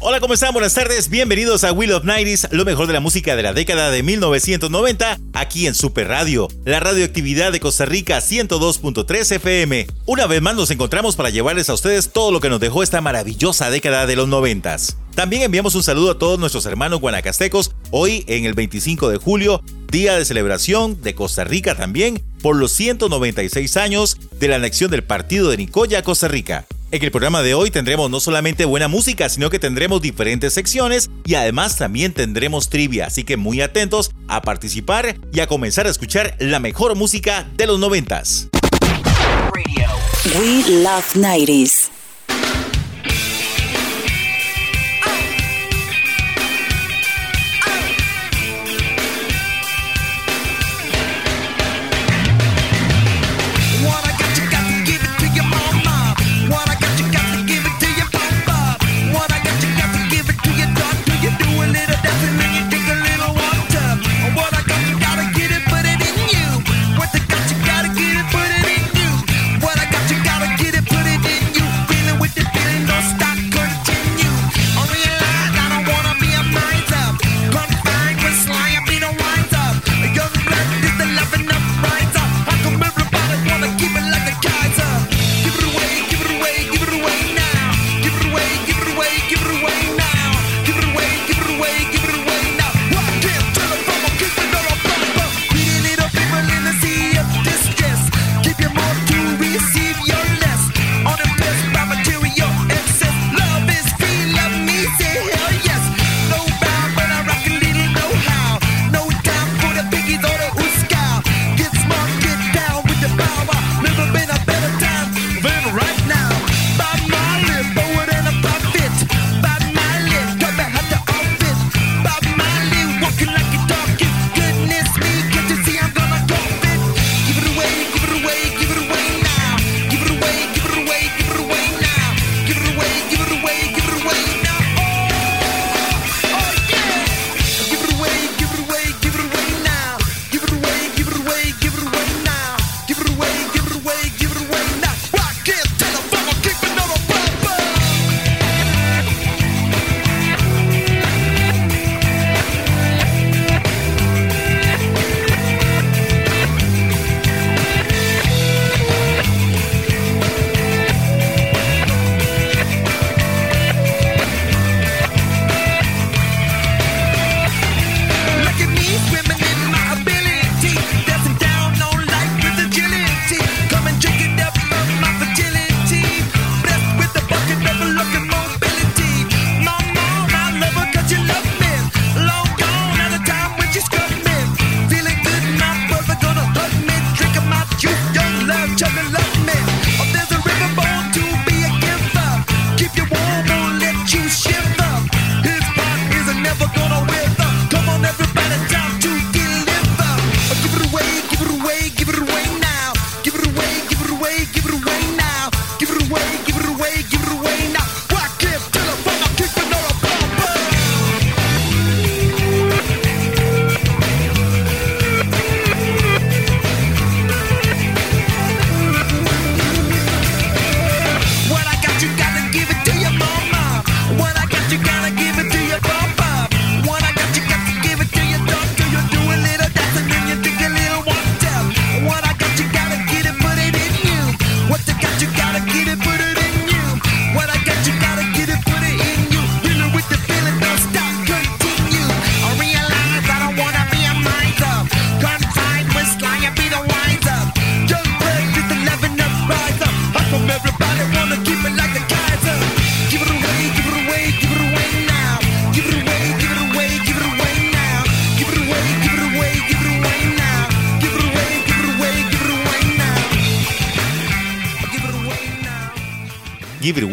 Hola, ¿cómo están? Buenas tardes, bienvenidos a Wheel of Nighties, lo mejor de la música de la década de 1990, aquí en Super Radio, la radioactividad de Costa Rica 102.3 FM. Una vez más nos encontramos para llevarles a ustedes todo lo que nos dejó esta maravillosa década de los noventas. También enviamos un saludo a todos nuestros hermanos guanacastecos, hoy en el 25 de julio, día de celebración de Costa Rica también, por los 196 años de la anexión del partido de Nicoya a Costa Rica. En el programa de hoy tendremos no solamente buena música, sino que tendremos diferentes secciones y además también tendremos trivia, así que muy atentos a participar y a comenzar a escuchar la mejor música de los noventas. We Love 90s.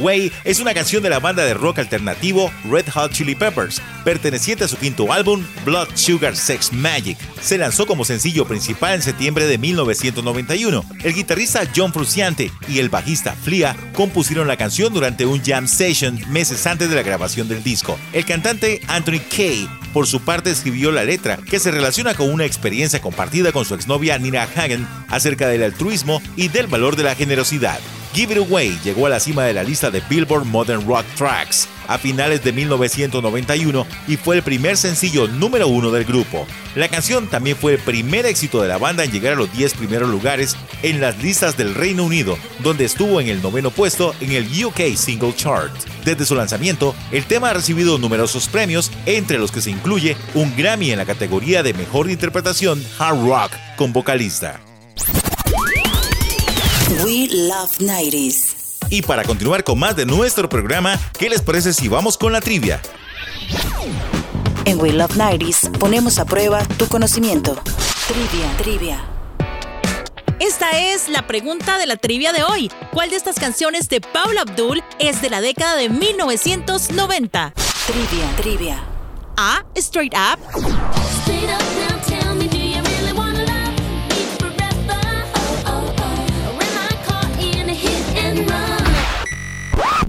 Es una canción de la banda de rock alternativo Red Hot Chili Peppers, perteneciente a su quinto álbum Blood Sugar Sex Magic. Se lanzó como sencillo principal en septiembre de 1991. El guitarrista John Frusciante y el bajista Flia compusieron la canción durante un jam session meses antes de la grabación del disco. El cantante Anthony Kay, por su parte, escribió la letra, que se relaciona con una experiencia compartida con su exnovia Nina Hagen acerca del altruismo y del valor de la generosidad. Give It Away llegó a la cima de la lista de Billboard Modern Rock Tracks a finales de 1991 y fue el primer sencillo número uno del grupo. La canción también fue el primer éxito de la banda en llegar a los 10 primeros lugares en las listas del Reino Unido, donde estuvo en el noveno puesto en el UK Single Chart. Desde su lanzamiento, el tema ha recibido numerosos premios, entre los que se incluye un Grammy en la categoría de Mejor Interpretación Hard Rock con vocalista. We Love 90s. Y para continuar con más de nuestro programa, ¿qué les parece si vamos con la trivia? En We Love 90s ponemos a prueba tu conocimiento. Trivia, trivia. Esta es la pregunta de la trivia de hoy. ¿Cuál de estas canciones de Paula Abdul es de la década de 1990? Trivia, trivia. A. Straight Up. Straight up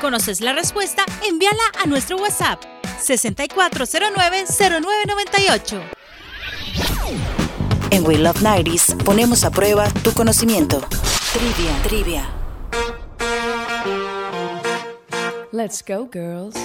conoces la respuesta, envíala a nuestro WhatsApp 6409-0998. En We Love 90s ponemos a prueba tu conocimiento. Trivia, trivia. Let's go, girls.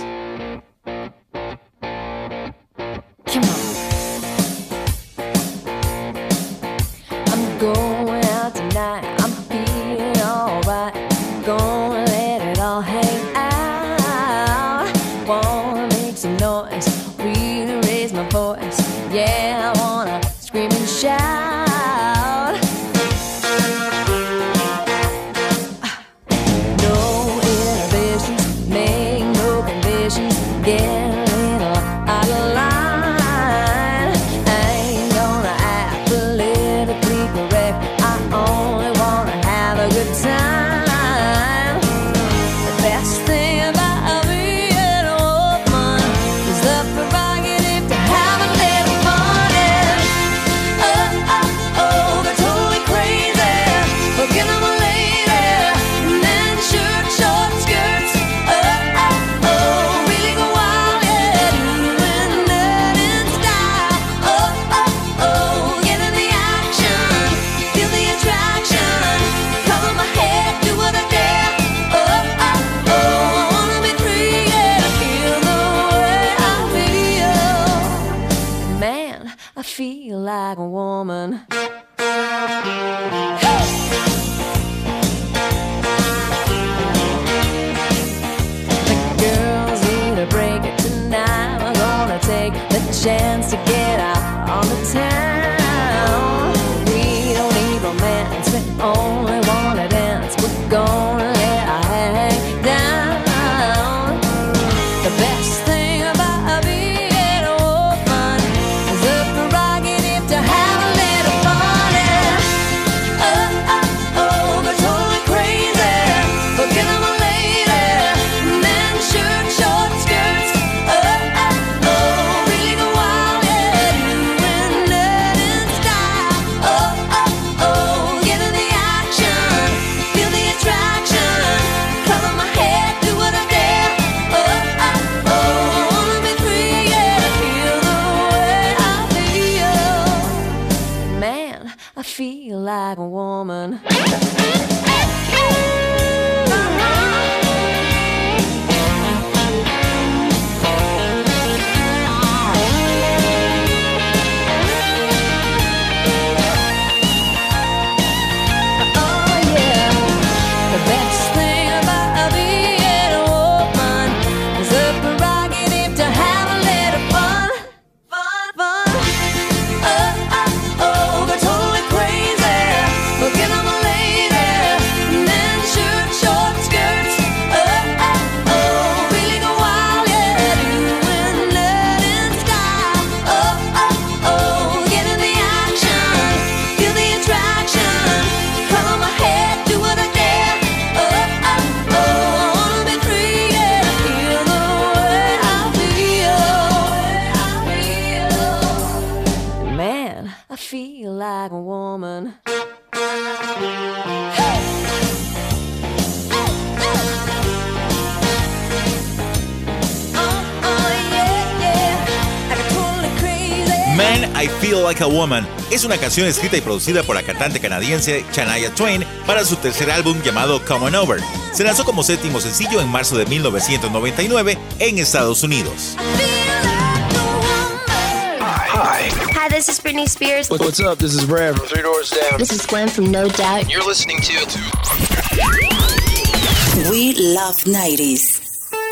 Like a Woman es una canción escrita y producida por la cantante canadiense Shania Twain para su tercer álbum llamado Come On Over. Se lanzó como séptimo sencillo en marzo de 1999 en Estados Unidos. Hi, this is Britney Spears. What's up? This is Rev. Three Doors Down. This is Gwen from No Doubt. You're listening to We Love 90s.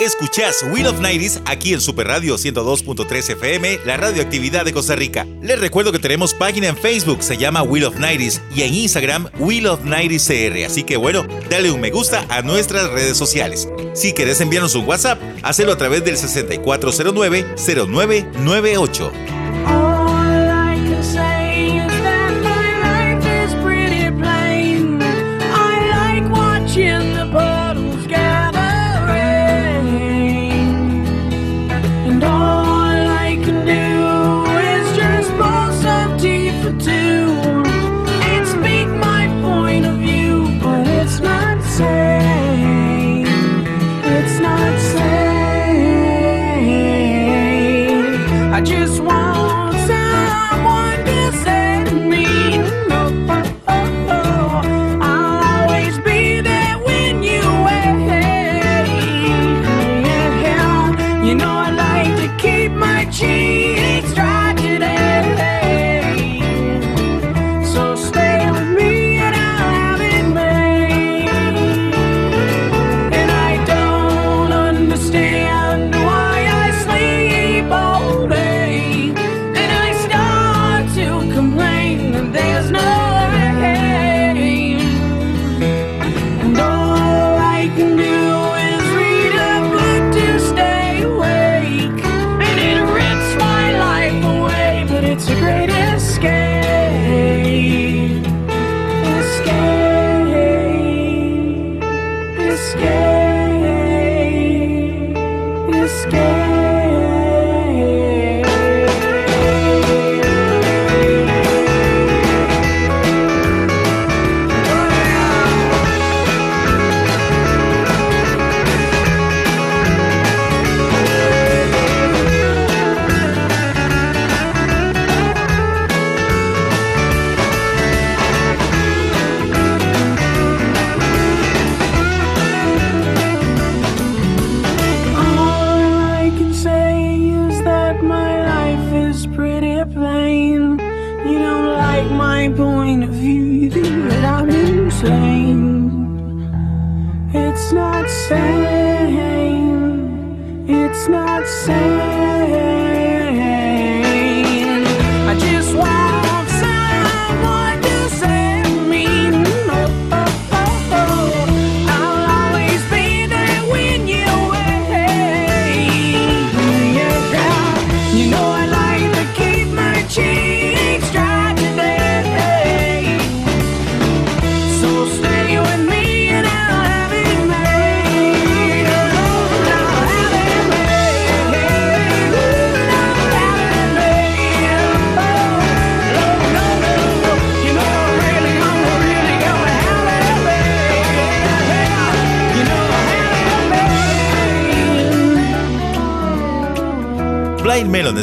Escuchás Wheel of Nighties aquí en Super Radio 102.3 FM, la radioactividad de Costa Rica. Les recuerdo que tenemos página en Facebook, se llama Wheel of Nighties, y en Instagram Wheel of Nighties CR. Así que bueno, dale un me gusta a nuestras redes sociales. Si querés enviarnos un WhatsApp, hacelo a través del 6409-0998.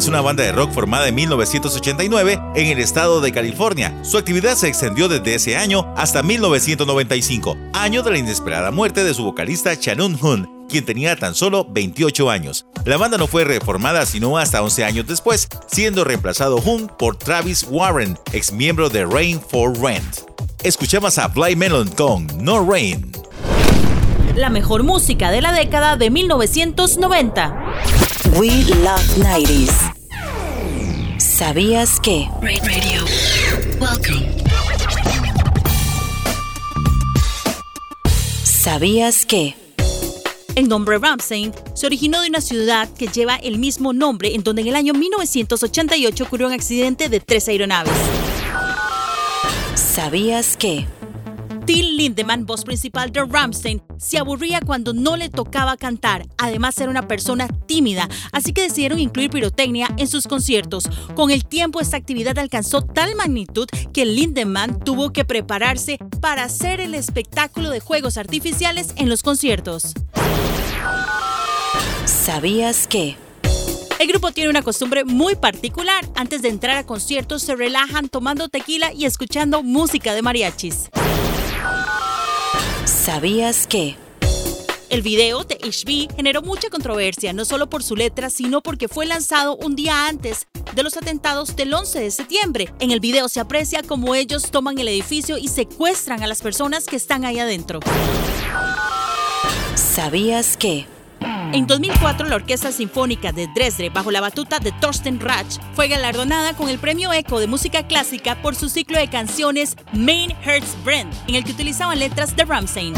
Es una banda de rock formada en 1989 en el estado de California. Su actividad se extendió desde ese año hasta 1995, año de la inesperada muerte de su vocalista Shannon Hoon, quien tenía tan solo 28 años. La banda no fue reformada sino hasta 11 años después, siendo reemplazado Hoon por Travis Warren, ex miembro de Rain for Rent. Escuchamos a Blind Melon con No Rain. La mejor música de la década de 1990. We Love 90s. ¿Sabías que? Radio. Welcome. ¿Sabías que? El nombre Ramsey se originó de una ciudad que lleva el mismo nombre en donde en el año 1988 ocurrió un accidente de tres aeronaves. ¿Sabías que? Till Lindemann, voz principal de Rammstein, se aburría cuando no le tocaba cantar. Además era una persona tímida, así que decidieron incluir pirotecnia en sus conciertos. Con el tiempo esta actividad alcanzó tal magnitud que Lindemann tuvo que prepararse para hacer el espectáculo de juegos artificiales en los conciertos. ¿Sabías que? El grupo tiene una costumbre muy particular. Antes de entrar a conciertos se relajan tomando tequila y escuchando música de mariachis. ¿Sabías que? El video de HB generó mucha controversia, no solo por su letra, sino porque fue lanzado un día antes de los atentados del 11 de septiembre. En el video se aprecia cómo ellos toman el edificio y secuestran a las personas que están ahí adentro. ¿Sabías que? En 2004, la Orquesta Sinfónica de Dresde, bajo la batuta de Thorsten Ratch, fue galardonada con el Premio Eco de Música Clásica por su ciclo de canciones Main Herzbrand, en el que utilizaban letras de Rammstein.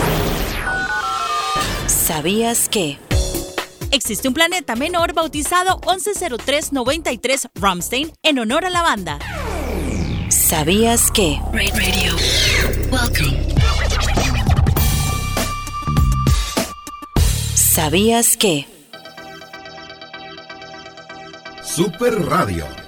¿Sabías que? Existe un planeta menor bautizado 110393 Rammstein en honor a la banda. ¿Sabías que? Radio. Welcome. ¿Sabías que? Super Radio.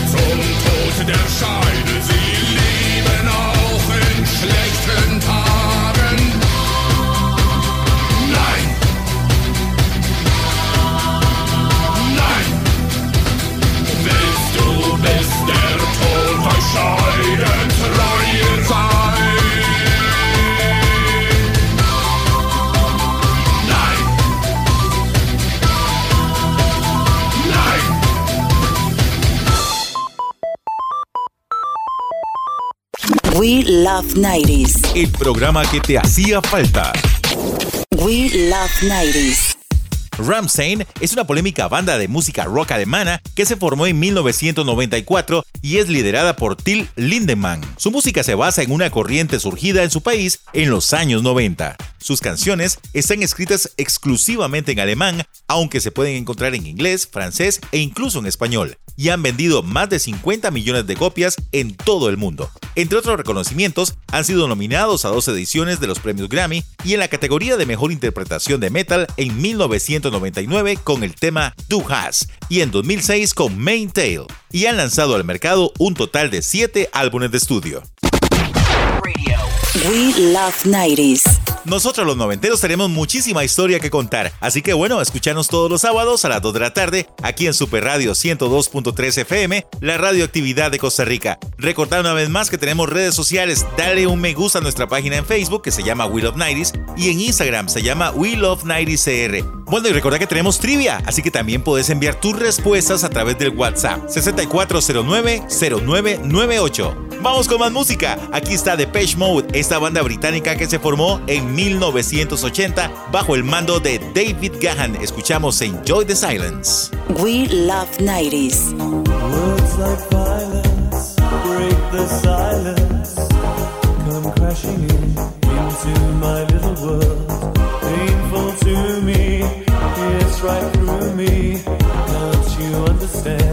Bis zum Tod der Scheide. Sie Love 90s. El programa que te hacía falta. We Love 90s. Rammstein es una polémica banda de música rock alemana que se formó en 1994 y es liderada por Till Lindemann. Su música se basa en una corriente surgida en su país en los años 90. Sus canciones están escritas exclusivamente en alemán, aunque se pueden encontrar en inglés, francés e incluso en español, y han vendido más de 50 millones de copias en todo el mundo. Entre otros reconocimientos, han sido nominados a dos ediciones de los premios Grammy y en la categoría de mejor interpretación de metal en 1999 con el tema Do Has y en 2006 con Main Tail, y han lanzado al mercado un total de 7 álbumes de estudio. We Love 90s. Nosotros los noventeros tenemos muchísima historia que contar, así que bueno, escuchanos todos los sábados a las 2 de la tarde aquí en Super Radio 102.3 FM, la radioactividad de Costa Rica. Recordad una vez más que tenemos redes sociales, dale un me gusta a nuestra página en Facebook que se llama We Love 90s y en Instagram se llama We Love 90s CR. Bueno, y recordad que tenemos trivia, así que también puedes enviar tus respuestas a través del WhatsApp 6409-0998. Vamos con más música. Aquí está Depeche Mode, esta banda británica que se formó en 1980 bajo el mando de David Gahan. Escuchamos Enjoy the Silence. We Love 90s. Words like violence break the silence. Come crashing in into my little world. Painful to me, right through me. Can't you understand?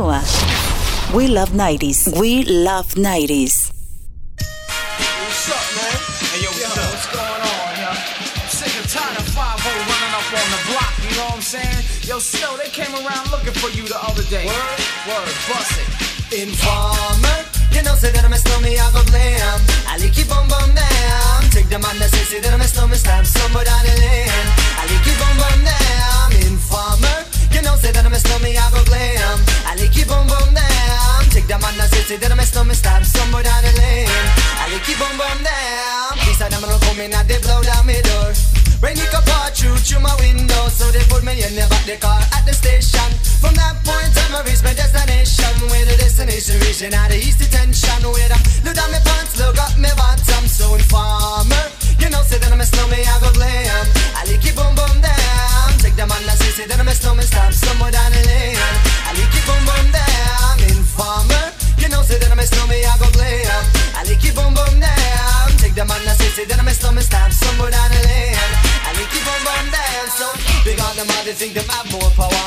Continúa. We Love 90s. We Love 90s. What's up, man? Hey, yo, what's, what's going on, yo? I'm sick and tired of 5 running up on the block, you know what I'm saying? Yo, Snow, they came around looking for you the other day. Word? Word, bust it. Informer, you know, say that I'm a snowman, I go glam. I like keep on bum down. Take the man that say, say that I'm a snowman, stab somebody down the lane. I like keep on bum down. Informer, you know, say that I'm a snowman, I go glam. Say, that I'm a snowman, stab somebody down the lane. I like keep on bum down. Are them gonna come and they blow down my door. Rain it could pour through through my window, so they put me in the back the car at the station. From that point on, I reached my destination. Where the destination reaching out the east detention. Where I snowman, stop somewhere down the lane. I like it boom boom down. So big on them, all they think them have more power.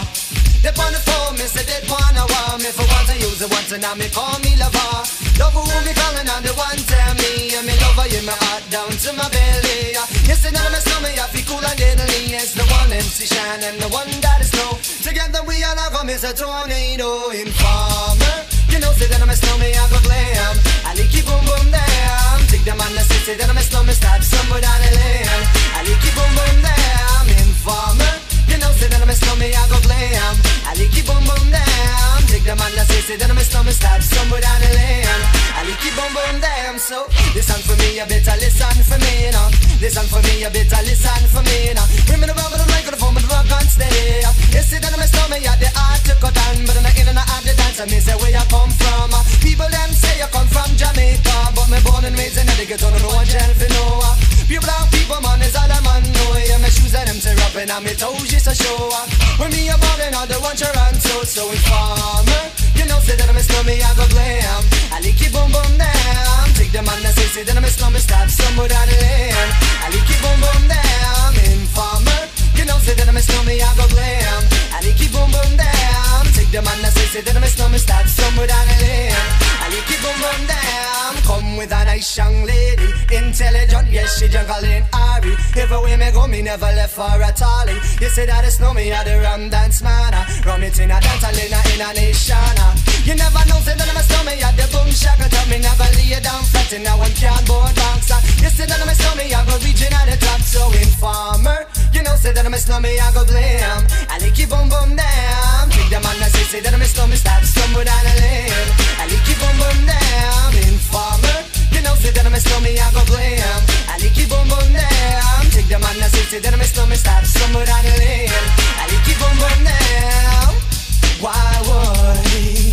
They on the phone, me say they wanna want me for once I use it once and now me call me lover. Love who me calling on the one tell me and me lover in my heart down to my belly. Yes, and I'm a stomach, I feel cool and deadly. It's the one MC Shine and the one that is snow. Together we all are gonna miss a tornado informer. You know, say that I'm a snowman, I go glam. I it boom boom down. Take the man that say, say that I'm a the say that I'm a snowman, start somewhere down the lane. I like it boom boom down. So listen for me, you better listen for me, know. Listen for me, you better listen for me, know. Bring me the rubber, the microphone, but the rock on stay. You that I'm a snowman, yeah, the art to cut down, but I'm in and out the dance. And me say where you come from. People them say you come from Jamaica, but me born and raised in Connecticut, don't know what jail for no. Pure black people, man, is all I'm on. No, yeah, my shoes and them tear up and I'm toes just a show. When me a ballin', all the one Toronto, so informer. Say that I'm a slummy, I go glam. I like it boom boom down. Take the man that say, say that I'm a slummy, stop somewhere down the lane. I like it boom boom down. Informer. You know, say that I'm a slummy, I go glam. I like it boom boom down. Take the man that say, say that I'm a slummy, stop somewhere down the lane. I like it boom boom down. Come with a nice young lady, intelligent, yes, she juggling Ari. Everywhere me go, me never left for a tally. You say that it's no me, I the rum dance man. Rum it in a dance, in in a nation. Uh. You never know, say that I'm a snowman, yeah, the boom shaka tell me never lay down flat in a one cardboard box. You say that I'm a snowman, I go reaching at the top, so informer. You know, say that I'm a snowman, I go glam. I like it boom boom down. Take the man that say, say that I'm a snowman, stop somewhere down the lane. I like it boom boom down. Informer. You know, say that I'm a snowman, I go glam. I like it boom boom down. Take the man that say, say that I'm a snowman, stop somewhere down the lane. I like it boom boom down. Why would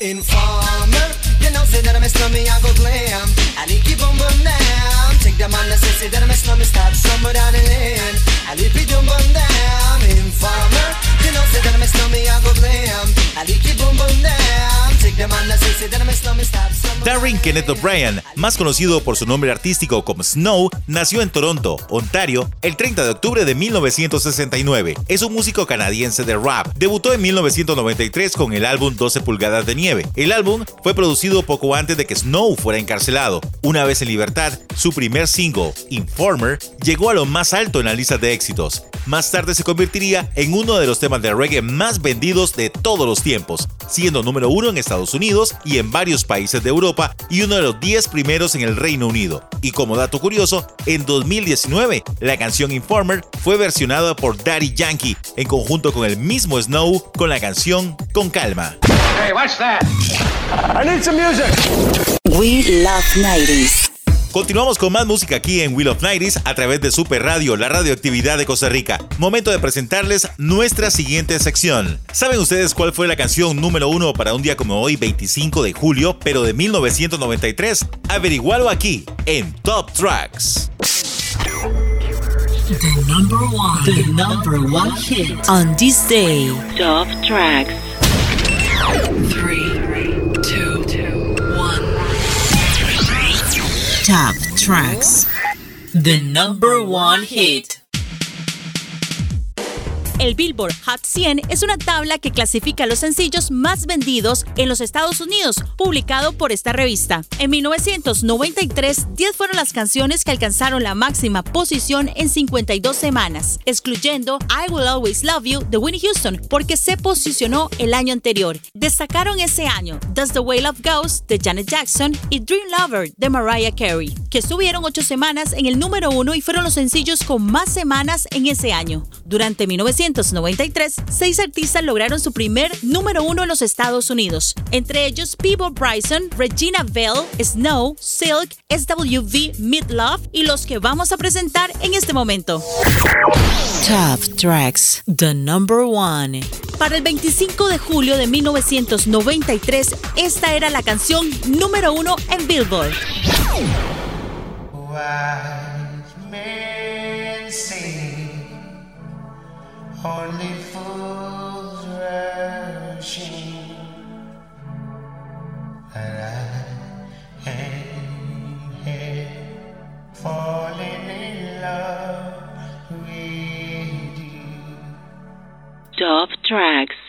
Informer, you know, say that I'm a slummy, I go glam. I boom down. Take the say, that I'm a slummy, stop somewhere down the lane. I like it boom boom down. Informer, you know, say that I'm a slummy, I go glam. I down. Darren Kenneth O'Brien, más conocido por su nombre artístico como Snow, nació en Toronto, Ontario, el 30 de octubre de 1969. Es un músico canadiense de rap. Debutó en 1993 con el álbum 12 pulgadas de nieve. El álbum fue producido poco antes de que Snow fuera encarcelado. Una vez en libertad, su primer single, Informer, llegó a lo más alto en la lista de éxitos. Más tarde se convertiría en uno de los temas de reggae más vendidos de todos los tiempos, siendo número uno en Estados Unidos y en varios países de Europa y uno de los 10 primeros en el Reino Unido. Y como dato curioso, en 2019 la canción Informer fue versionada por Daddy Yankee en conjunto con el mismo Snow con la canción Con Calma. Hey, watch that. I need some music. We Love 90s. Continuamos con más música aquí en Wheel of Nighties a través de Super Radio, la radioactividad de Costa Rica. Momento de presentarles nuestra siguiente sección. ¿Saben ustedes cuál fue la canción número uno para un día como hoy, 25 de julio, pero de 1993? Averigualo aquí en Top Tracks. The number one. The number one hit on this day. Top tracks. Top tracks. The number one hit. El Billboard Hot 100 es una tabla que clasifica los sencillos más vendidos en los Estados Unidos, publicado por esta revista. En 1993, 10 fueron las canciones que alcanzaron la máxima posición en 52 semanas, excluyendo I Will Always Love You de Winnie Houston, porque se posicionó el año anterior. Destacaron ese año Does the Way Love Goes de Janet Jackson y Dream Lover de Mariah Carey, que estuvieron 8 semanas en el número 1 y fueron los sencillos con más semanas en ese año. Durante 1993, seis artistas lograron su primer número uno en los Estados Unidos, entre ellos Peebo Bryson, Regina Bell, Snow, Silk, SWV, Midlove y los que vamos a presentar en este momento. Top tracks. The number one. Para el 25 de julio de 1993, esta era la canción número uno en Billboard. Wise only fools rushing, and I falling in love with you. Top tracks.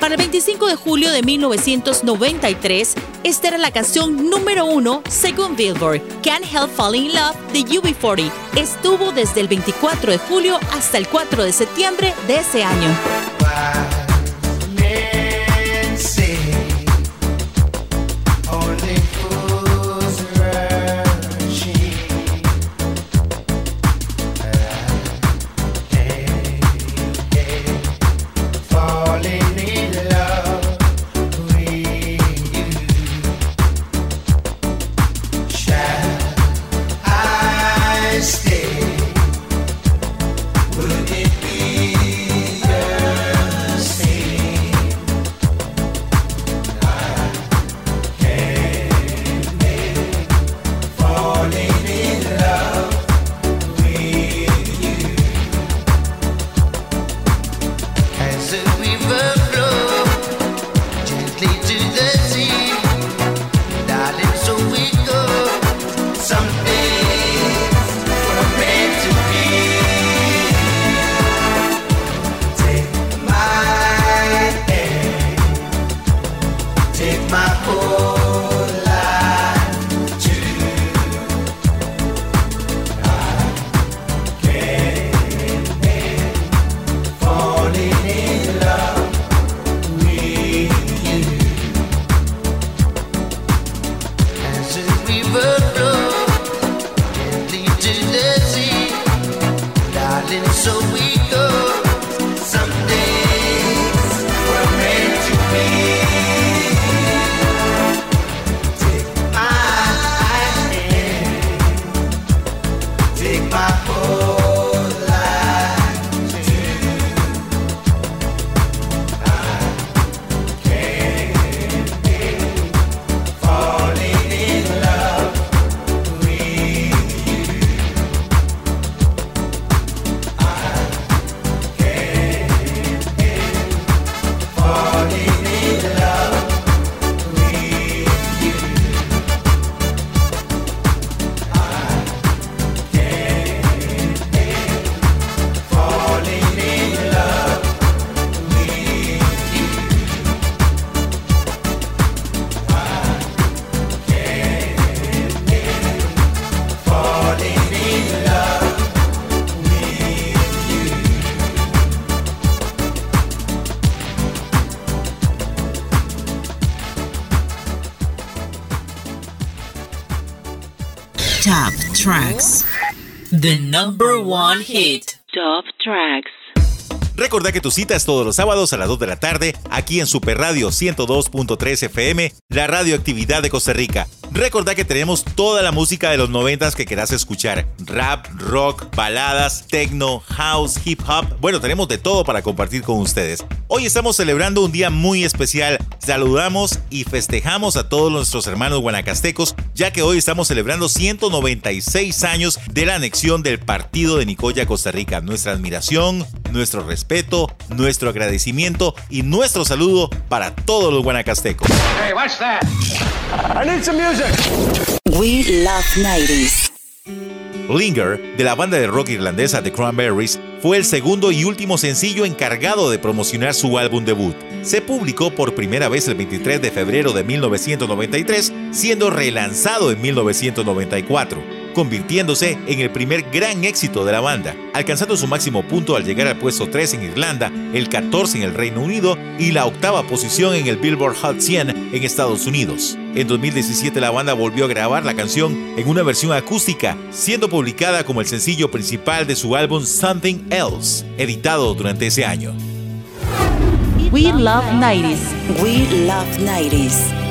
Para el 25 de julio de 1993, esta era la canción número uno según Billboard, Can't Help Falling in Love de UB40. Estuvo desde el 24 de julio hasta el 4 de septiembre de ese año. A tracks. The number one hit. Top tracks. Recordá que tu cita es todos los sábados a las 2 de la tarde aquí en Super Radio 102.3 FM, la radioactividad de Costa Rica. Recordá que tenemos toda la música de los 90 que querás escuchar. Rap, rock, baladas, techno, house, hip hop. Bueno, tenemos de todo para compartir con ustedes. Hoy estamos celebrando un día muy especial. Saludamos y festejamos a todos nuestros hermanos guanacastecos, ya que hoy estamos celebrando 196 años de la anexión del partido de Nicoya Costa Rica. Nuestra admiración, nuestro respeto, nuestro agradecimiento y nuestro saludo para todos los guanacastecos. Hey, watch that. I need some music. We Love 90s. Linger, de la banda de rock irlandesa The Cranberries, fue el segundo y último sencillo encargado de promocionar su álbum debut. Se publicó por primera vez el 23 de febrero de 1993, siendo relanzado en 1994, convirtiéndose en el primer gran éxito de la banda, alcanzando su máximo punto al llegar al puesto 3 en Irlanda, el 14 en el Reino Unido y la octava posición en el Billboard Hot 100 en Estados Unidos. En 2017 la banda volvió a grabar la canción en una versión acústica, siendo publicada como el sencillo principal de su álbum Something Else, editado durante ese año. We Love 90s. We Love 90s.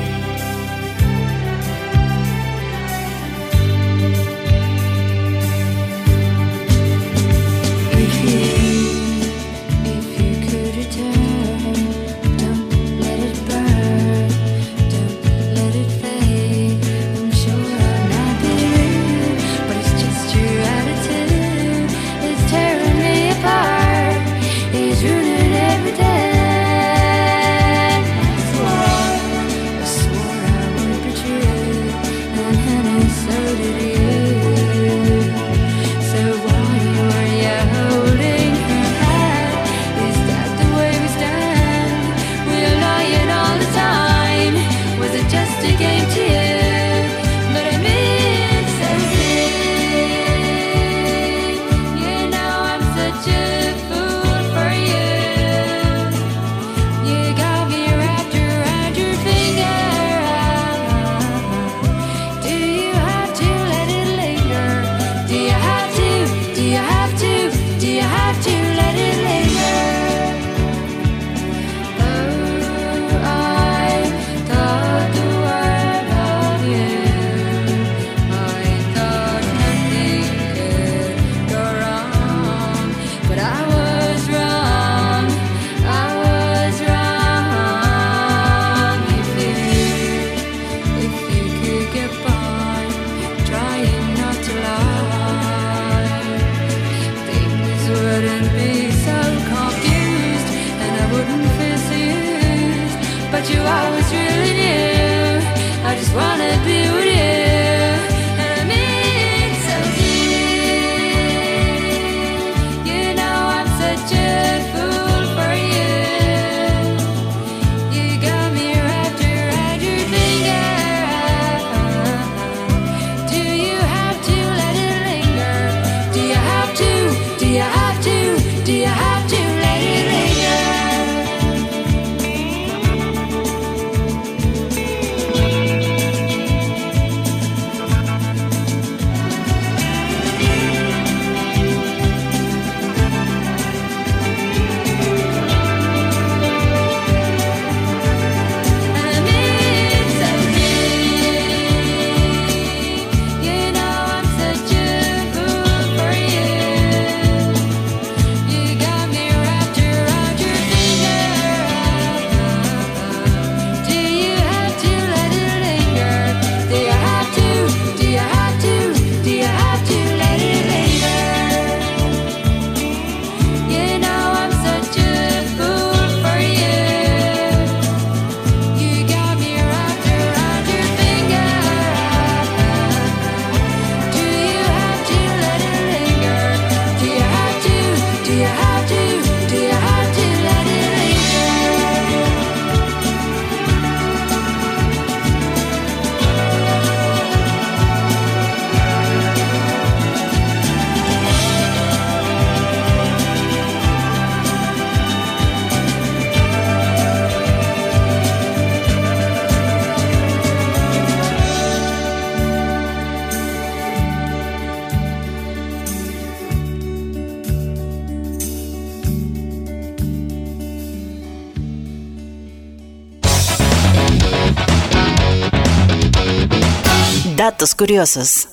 Curiosos.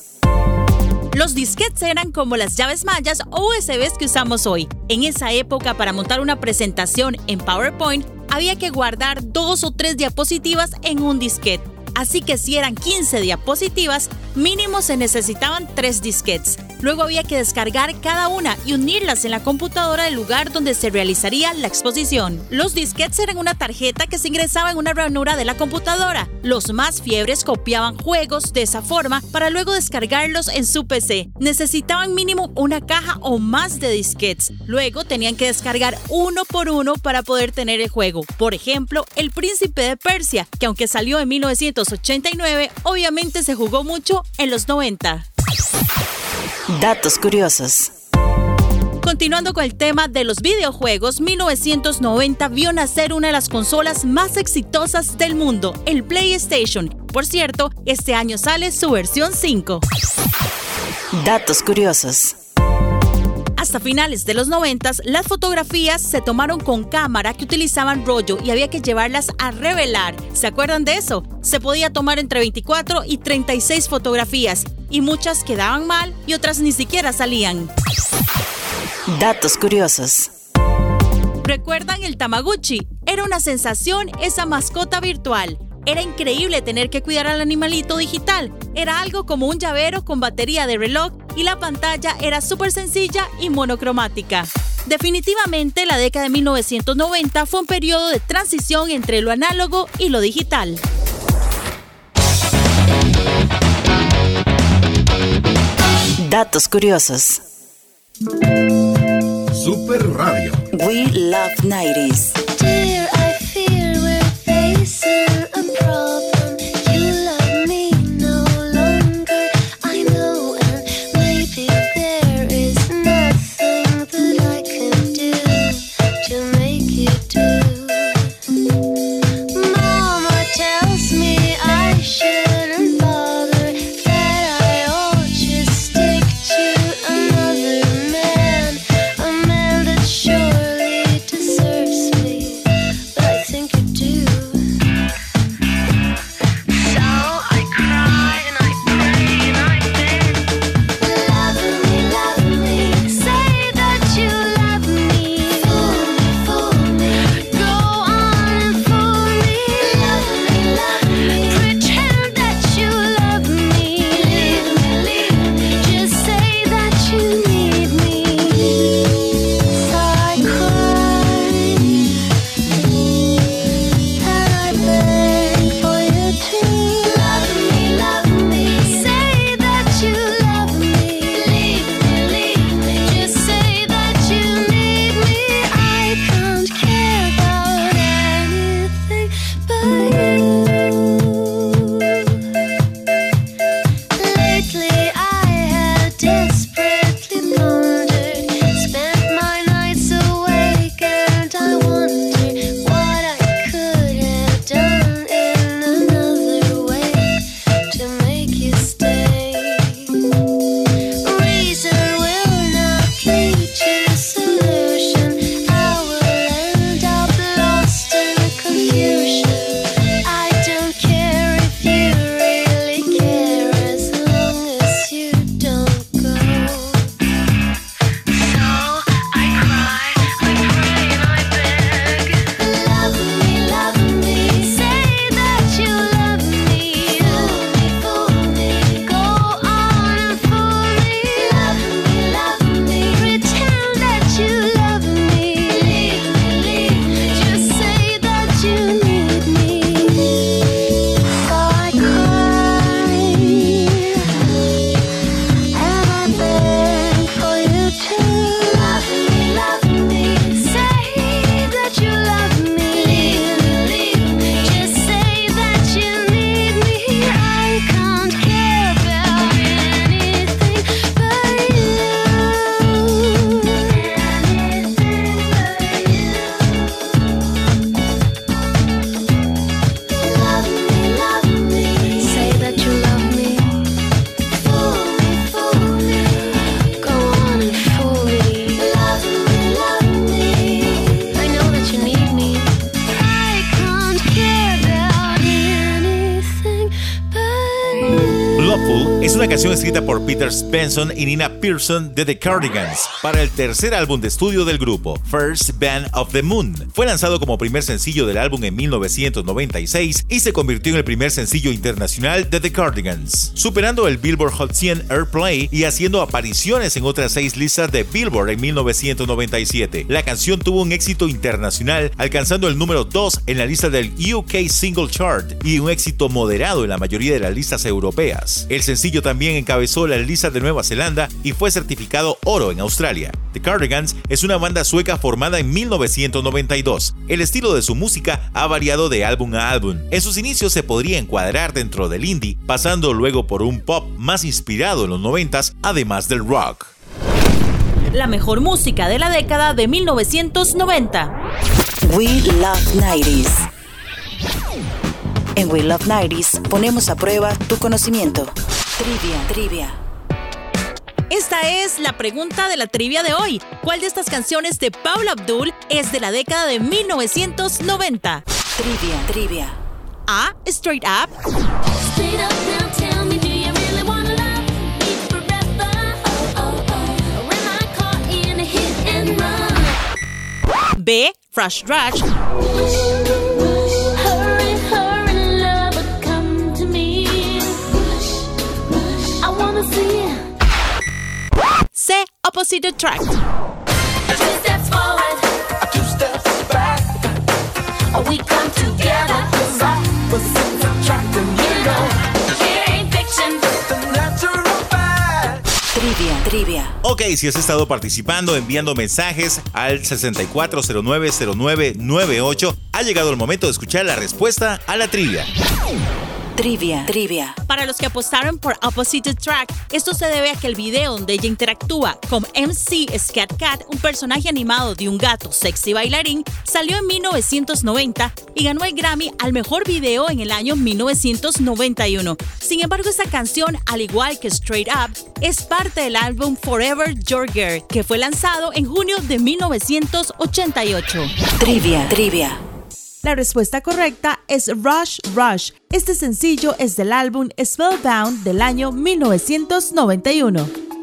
Los disquetes eran como las llaves mayas o USBs que usamos hoy. En esa época, para montar una presentación en PowerPoint, había que guardar dos o tres diapositivas en un disquete. Así que si eran 15 diapositivas, mínimo se necesitaban tres disquetes. Luego había que descargar cada una y unirlas en la computadora del lugar donde se realizaría la exposición. Los disquetes eran una tarjeta que se ingresaba en una ranura de la computadora. Los más fiebres copiaban juegos de esa forma para luego descargarlos en su PC. Necesitaban mínimo una caja o más de disquetes. Luego tenían que descargar uno por uno para poder tener el juego. Por ejemplo, El Príncipe de Persia, que aunque salió en 1989, obviamente se jugó mucho en los 90. Datos curiosos. Continuando con el tema de los videojuegos, 1990 vio nacer una de las consolas más exitosas del mundo, el PlayStation. Por cierto, este año sale su versión 5. Datos curiosos. Hasta finales de los 90, las fotografías se tomaron con cámara que utilizaban rollo y había que llevarlas a revelar. ¿Se acuerdan de eso? Se podía tomar entre 24 y 36 fotografías y muchas quedaban mal y otras ni siquiera salían. Datos curiosos. ¿Recuerdan el Tamaguchi? Era una sensación esa mascota virtual. Era increíble tener que cuidar al animalito digital. Era algo como un llavero con batería de reloj y la pantalla era súper sencilla y monocromática. Definitivamente la década de 1990 fue un periodo de transición entre lo análogo y lo digital. Datos curiosos. Super Radio. We love 90s. Dear, I fear we're facing a problem. Escrita por Peter Benson y Nina Pearson de The Cardigans para el tercer álbum de estudio del grupo, First Band of the Moon. Fue lanzado como primer sencillo del álbum en 1996 y se convirtió en el primer sencillo internacional de The Cardigans, superando el Billboard Hot 100 Airplay y haciendo apariciones en otras seis listas de Billboard en 1997. La canción tuvo un éxito internacional, alcanzando el número 2 en la lista del UK Single Chart y un éxito moderado en la mayoría de las listas europeas. El sencillo también encabezó la lista de Nueva Zelanda y fue certificado oro en Australia. The Cardigans es una banda sueca formada en 1992. El estilo de su música ha variado de álbum a álbum. En sus inicios se podría encuadrar dentro del indie, pasando luego por un pop más inspirado en los 90s, además del rock. La mejor música de la década de 1990. We Love 90s. En We Love 90s ponemos a prueba tu conocimiento. Trivia, trivia. Esta es la pregunta de la trivia de hoy. ¿Cuál de estas canciones de Paula Abdul es de la década de 1990? Trivia, trivia. A. Straight Up. Straight up now, tell me, do you really wanna love me forever? Oh, oh, oh. Or am I caught in a hit and run? B. Fresh Rush. Natural fact. Trivia, trivia. Ok, si has estado participando enviando mensajes al 64090998, ha llegado el momento de escuchar la respuesta a la trivia. Trivia, trivia. Para los que apostaron por Opposite Track, esto se debe a que el video donde ella interactúa con MC Scat Cat, un personaje animado de un gato sexy bailarín, salió en 1990 y ganó el Grammy al mejor video en el año 1991. Sin embargo, esta canción, al igual que Straight Up, es parte del álbum Forever Your Girl, que fue lanzado en junio de 1988. Trivia, trivia. La respuesta correcta es Rush Rush. Este sencillo es del álbum Spellbound del año 1991.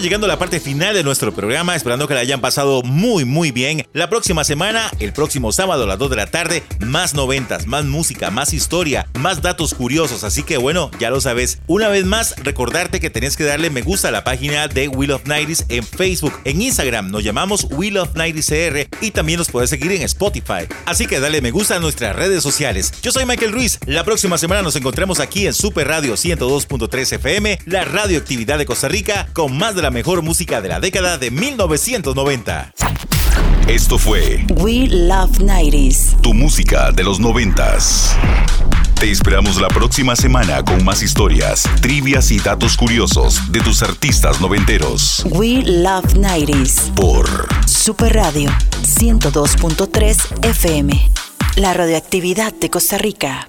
Llegando a la parte final de nuestro programa, esperando que la hayan pasado muy, muy bien. La próxima semana, el próximo sábado a las 2 de la tarde, más noventas, más música, más historia, más datos curiosos. Así que bueno, ya lo sabes. Una vez más, recordarte que tenés que darle me gusta a la página de Will of Nighties en Facebook. En Instagram nos llamamos Will of Nighties CR y también nos puedes seguir en Spotify. Así que dale me gusta a nuestras redes sociales. Yo soy Michael Ruiz. La próxima semana nos encontramos aquí en Super Radio 102.3 FM, la radioactividad de Costa Rica, con más de la mejor música de la década de 1990. Esto fue We Love 90s. tu música de los noventas. Te esperamos la próxima semana con más historias, trivias y datos curiosos de tus artistas noventeros. We Love 90s. Por Super Radio 102.3 FM. La radioactividad de Costa Rica.